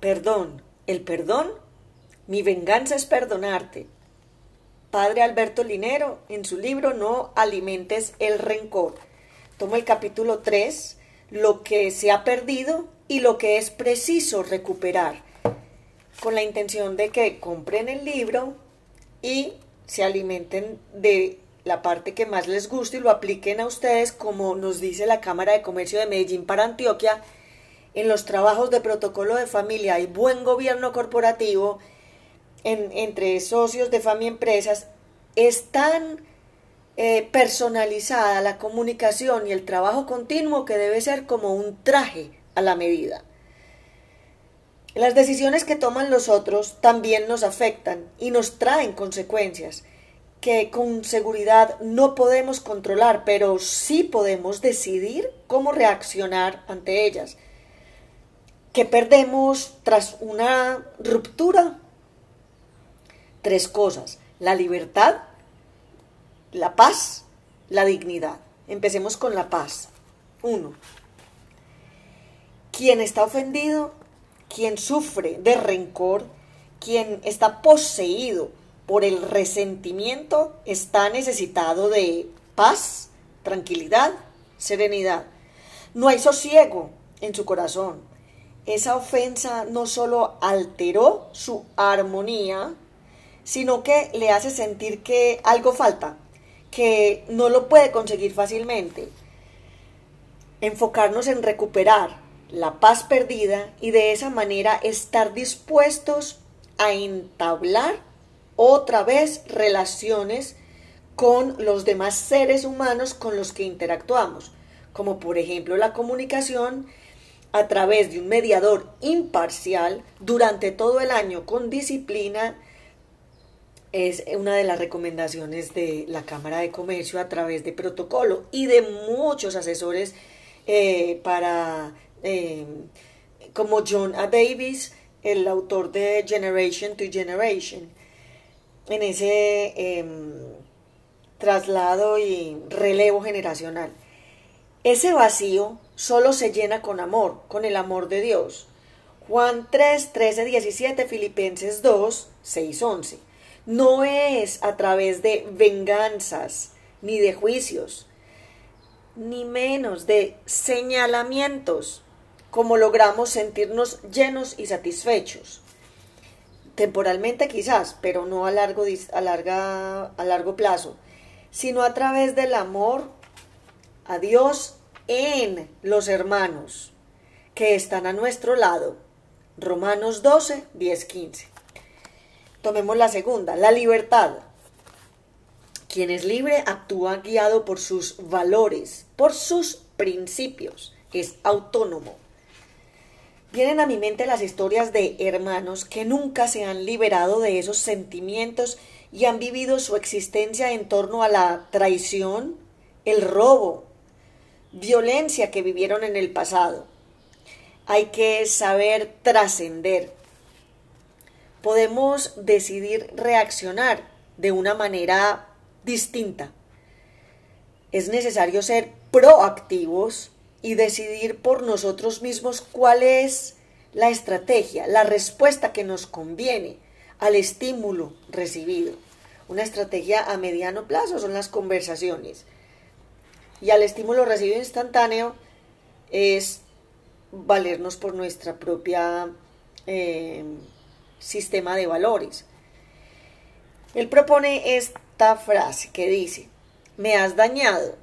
Perdón. El perdón. Mi venganza es perdonarte. Padre Alberto Linero, en su libro No alimentes el rencor. Toma el capítulo 3, lo que se ha perdido y lo que es preciso recuperar, con la intención de que compren el libro y se alimenten de la parte que más les guste y lo apliquen a ustedes, como nos dice la Cámara de Comercio de Medellín para Antioquia, en los trabajos de protocolo de familia y buen gobierno corporativo entre socios de familia empresas, es tan eh, personalizada la comunicación y el trabajo continuo que debe ser como un traje a la medida. Las decisiones que toman los otros también nos afectan y nos traen consecuencias que con seguridad no podemos controlar, pero sí podemos decidir cómo reaccionar ante ellas. ¿Qué perdemos tras una ruptura? Tres cosas. La libertad, la paz, la dignidad. Empecemos con la paz. Uno. Quien está ofendido, quien sufre de rencor, quien está poseído por el resentimiento, está necesitado de paz, tranquilidad, serenidad. No hay sosiego en su corazón. Esa ofensa no solo alteró su armonía, sino que le hace sentir que algo falta, que no lo puede conseguir fácilmente. Enfocarnos en recuperar la paz perdida y de esa manera estar dispuestos a entablar otra vez relaciones con los demás seres humanos con los que interactuamos, como por ejemplo la comunicación a través de un mediador imparcial durante todo el año con disciplina es una de las recomendaciones de la Cámara de Comercio a través de protocolo y de muchos asesores eh, para eh, como John A. Davis, el autor de Generation to Generation, en ese em, traslado y relevo generacional. Ese vacío solo se llena con amor, con el amor de Dios. Juan 3, 13, 17, Filipenses 2, 6, 11 no es a través de venganzas ni de juicios, ni menos de señalamientos, como logramos sentirnos llenos y satisfechos. Temporalmente quizás, pero no a largo, a, larga, a largo plazo, sino a través del amor a Dios en los hermanos que están a nuestro lado. Romanos 12, 10, 15. Tomemos la segunda, la libertad. Quien es libre actúa guiado por sus valores, por sus principios, es autónomo. Vienen a mi mente las historias de hermanos que nunca se han liberado de esos sentimientos y han vivido su existencia en torno a la traición, el robo, violencia que vivieron en el pasado. Hay que saber trascender, podemos decidir reaccionar de una manera distinta. Es necesario ser proactivos y decidir por nosotros mismos cuál es la estrategia, la respuesta que nos conviene al estímulo recibido. Una estrategia a mediano plazo son las conversaciones. Y al estímulo recibido instantáneo es valernos por nuestra propia eh, sistema de valores. Él propone esta frase que dice, me has dañado,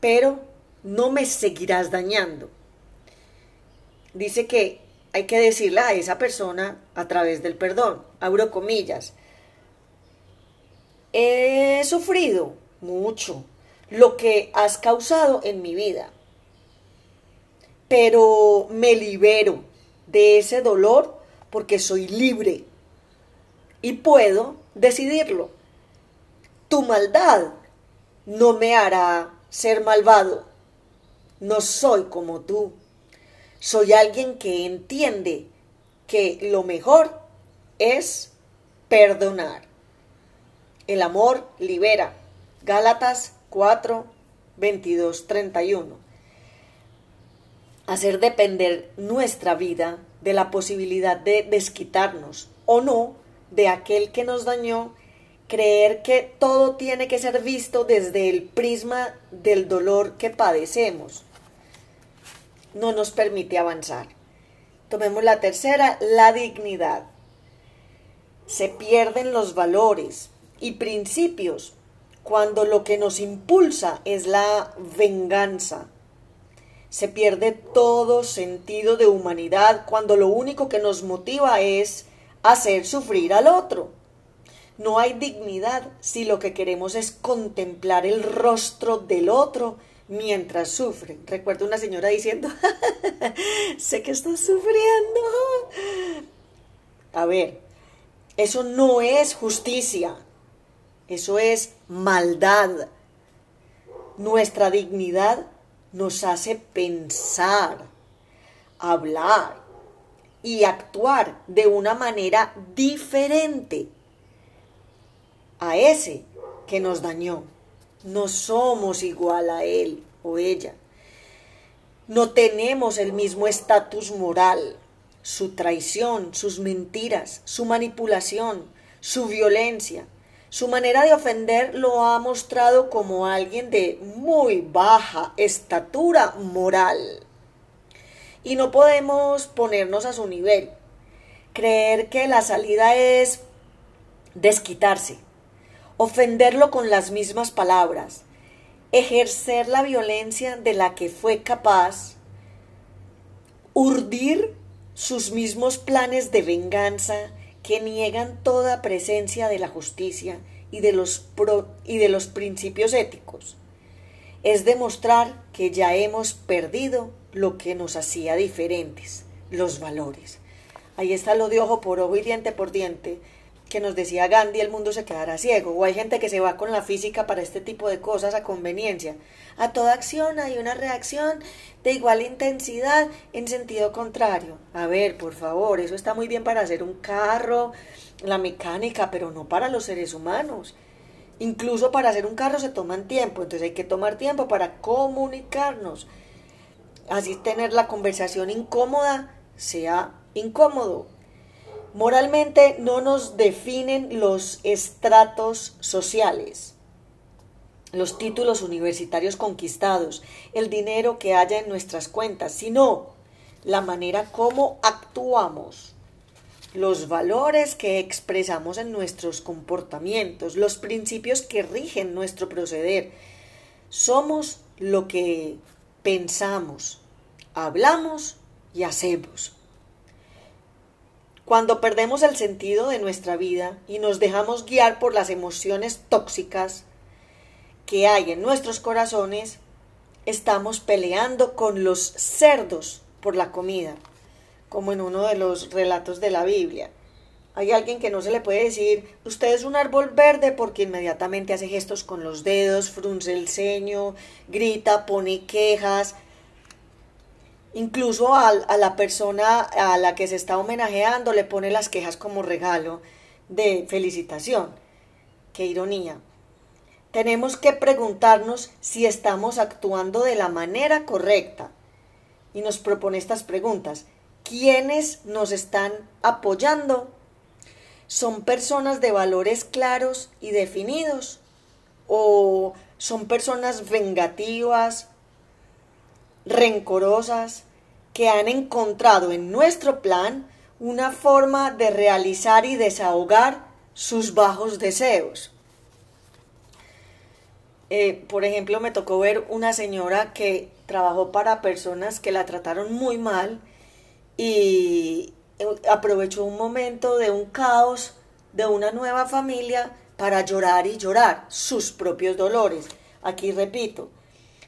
pero no me seguirás dañando. Dice que hay que decirle a esa persona a través del perdón, abro comillas, he sufrido mucho lo que has causado en mi vida, pero me libero de ese dolor porque soy libre y puedo decidirlo. Tu maldad no me hará ser malvado. No soy como tú. Soy alguien que entiende que lo mejor es perdonar. El amor libera. Gálatas 4, 22, 31. Hacer depender nuestra vida de la posibilidad de desquitarnos o no de aquel que nos dañó, creer que todo tiene que ser visto desde el prisma del dolor que padecemos, no nos permite avanzar. Tomemos la tercera, la dignidad. Se pierden los valores y principios cuando lo que nos impulsa es la venganza. Se pierde todo sentido de humanidad cuando lo único que nos motiva es hacer sufrir al otro. No hay dignidad si lo que queremos es contemplar el rostro del otro mientras sufre. Recuerdo una señora diciendo, sé que estás sufriendo. A ver, eso no es justicia. Eso es maldad. Nuestra dignidad nos hace pensar, hablar y actuar de una manera diferente a ese que nos dañó. No somos igual a él o ella. No tenemos el mismo estatus moral. Su traición, sus mentiras, su manipulación, su violencia, su manera de ofender lo ha mostrado como alguien de muy baja estatura moral. Y no podemos ponernos a su nivel. Creer que la salida es desquitarse, ofenderlo con las mismas palabras, ejercer la violencia de la que fue capaz, urdir sus mismos planes de venganza que niegan toda presencia de la justicia y de los, y de los principios éticos. Es demostrar que ya hemos perdido lo que nos hacía diferentes, los valores. Ahí está lo de ojo por ojo y diente por diente, que nos decía Gandhi, el mundo se quedará ciego. O hay gente que se va con la física para este tipo de cosas a conveniencia. A toda acción hay una reacción de igual intensidad en sentido contrario. A ver, por favor, eso está muy bien para hacer un carro, la mecánica, pero no para los seres humanos. Incluso para hacer un carro se toman tiempo, entonces hay que tomar tiempo para comunicarnos. Así tener la conversación incómoda sea incómodo, Moralmente no nos definen los estratos sociales, los títulos universitarios conquistados, el dinero que haya en nuestras cuentas, sino la manera como actuamos, los valores que expresamos en nuestros comportamientos, los principios que rigen nuestro proceder. Somos lo que pensamos, hablamos y hacemos. Cuando perdemos el sentido de nuestra vida y nos dejamos guiar por las emociones tóxicas que hay en nuestros corazones, estamos peleando con los cerdos por la comida, como en uno de los relatos de la Biblia. Hay alguien que no se le puede decir, usted es un árbol verde porque inmediatamente hace gestos con los dedos, frunce el ceño, grita, pone quejas, Incluso a, la persona a la que se está homenajeando le pone las quejas como regalo de felicitación. Qué ironía. Tenemos que preguntarnos si estamos actuando de la manera correcta. Y nos propone estas preguntas. ¿Quiénes nos están apoyando? ¿Son personas de valores claros y definidos? ¿O son personas vengativas, rencorosas, que han encontrado en nuestro plan una forma de realizar y desahogar sus bajos deseos. Eh, por ejemplo, me tocó ver una señora que trabajó para personas que la trataron muy mal y eh, aprovechó un momento de un caos de una nueva familia para llorar y llorar sus propios dolores. Aquí repito,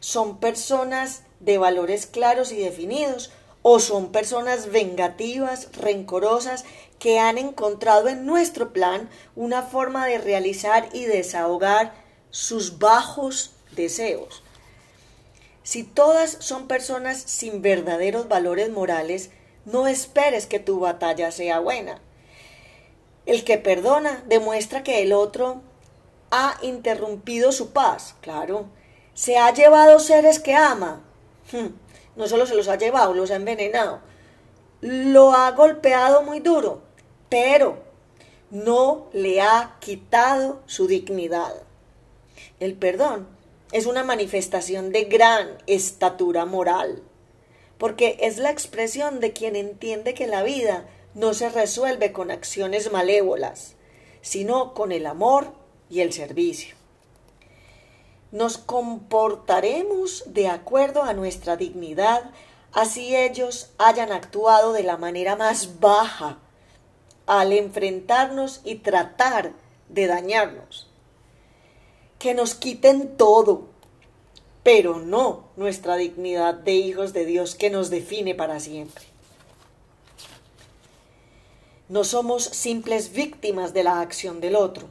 son personas de valores claros y definidos o son personas vengativas, rencorosas, que han encontrado en nuestro plan una forma de realizar y desahogar sus bajos deseos. Si todas son personas sin verdaderos valores morales, no esperes que tu batalla sea buena. El que perdona demuestra que el otro ha interrumpido su paz, claro. Se ha llevado seres que ama. No solo se los ha llevado, los ha envenenado. lo ha golpeado muy duro, pero no le ha quitado su dignidad. El perdón es una manifestación de gran estatura moral, porque es la expresión de quien entiende que la vida no se resuelve con acciones malévolas, sino con el amor y el servicio. Nos comportaremos de acuerdo a nuestra dignidad, así ellos hayan actuado de la manera más baja al enfrentarnos y tratar de dañarnos. Que nos quiten todo, pero no nuestra dignidad de hijos de Dios que nos define para siempre. No somos simples víctimas de la acción del otro.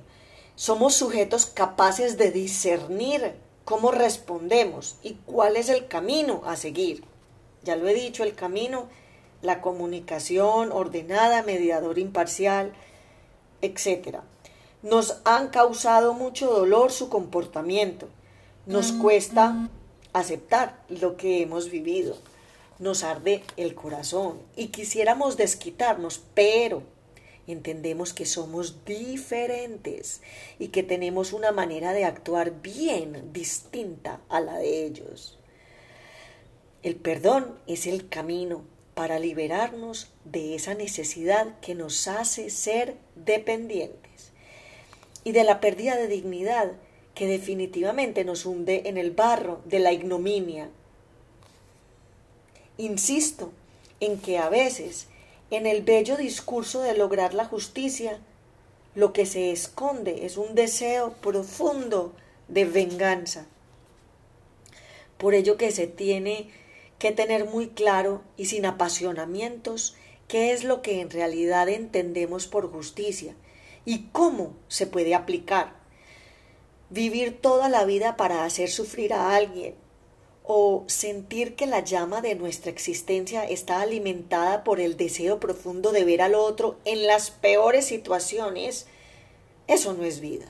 Somos sujetos capaces de discernir cómo respondemos y cuál es el camino a seguir. Ya lo he dicho, el camino, la comunicación ordenada, mediador imparcial, etc. Nos han causado mucho dolor su comportamiento. Nos cuesta aceptar lo que hemos vivido nos arde el corazón y quisiéramos desquitarnos, pero entendemos que somos diferentes y que tenemos una manera de actuar bien distinta a la de ellos. El perdón es el camino para liberarnos de esa necesidad que nos hace ser dependientes y de la pérdida de dignidad que definitivamente nos hunde en el barro de la ignominia Insisto en que a veces, en el bello discurso de lograr la justicia, lo que se esconde es un deseo profundo de venganza. Por ello que se tiene que tener muy claro y sin apasionamientos qué es lo que en realidad entendemos por justicia y cómo se puede aplicar. Vivir toda la vida para hacer sufrir a alguien, o sentir que la llama de nuestra existencia está alimentada por el deseo profundo de ver al otro en las peores situaciones, eso no es vida,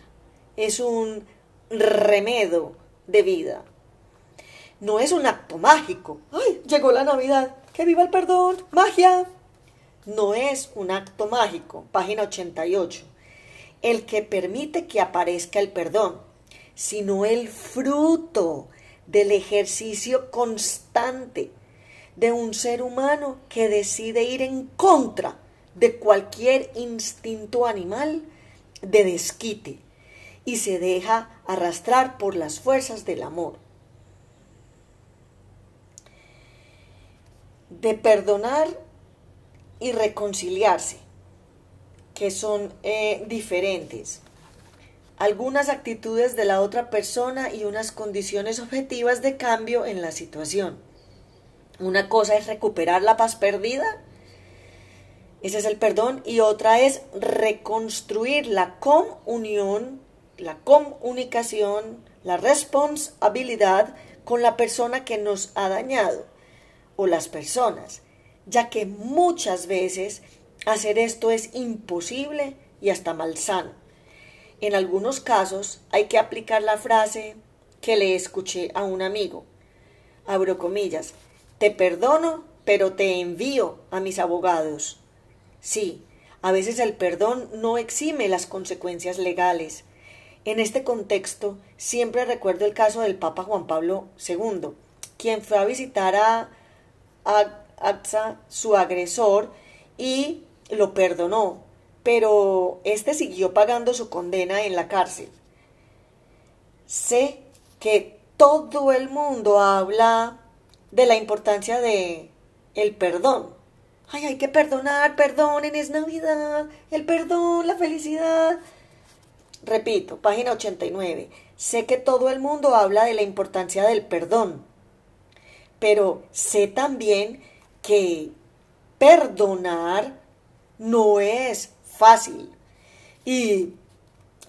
es un remedo de vida. No es un acto mágico. ¡Ay! Llegó la Navidad. ¡Que viva el perdón! ¡Magia! No es un acto mágico. Página 88. El que permite que aparezca el perdón, sino el fruto del ejercicio constante de un ser humano que decide ir en contra de cualquier instinto animal de desquite y se deja arrastrar por las fuerzas del amor. De perdonar y reconciliarse, que son eh, diferentes algunas actitudes de la otra persona y unas condiciones objetivas de cambio en la situación. Una cosa es recuperar la paz perdida, ese es el perdón, y otra es reconstruir la comunión, la comunicación, la responsabilidad con la persona que nos ha dañado o las personas, ya que muchas veces hacer esto es imposible y hasta malsano. En algunos casos hay que aplicar la frase que le escuché a un amigo. Abro comillas. Te perdono, pero te envío a mis abogados. Sí, a veces el perdón no exime las consecuencias legales. En este contexto, siempre recuerdo el caso del Papa Juan Pablo II, quien fue a visitar a Atza, su agresor, y lo perdonó, pero este siguió pagando su condena en la cárcel. Sé que todo el mundo habla de la importancia de el perdón. Ay, hay que perdonar, perdonen, es Navidad, el perdón, la felicidad. Repito, página 89. Sé que todo el mundo habla de la importancia del perdón, pero sé también que perdonar no es fácil. Y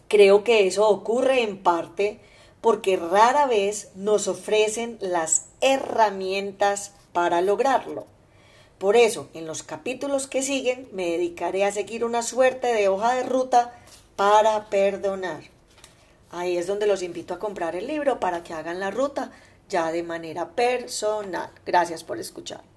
creo que eso ocurre en parte porque rara vez nos ofrecen las herramientas para lograrlo. Por eso, en los capítulos que siguen, me dedicaré a seguir una suerte de hoja de ruta para perdonar. Ahí es donde los invito a comprar el libro para que hagan la ruta ya de manera personal. Gracias por escuchar.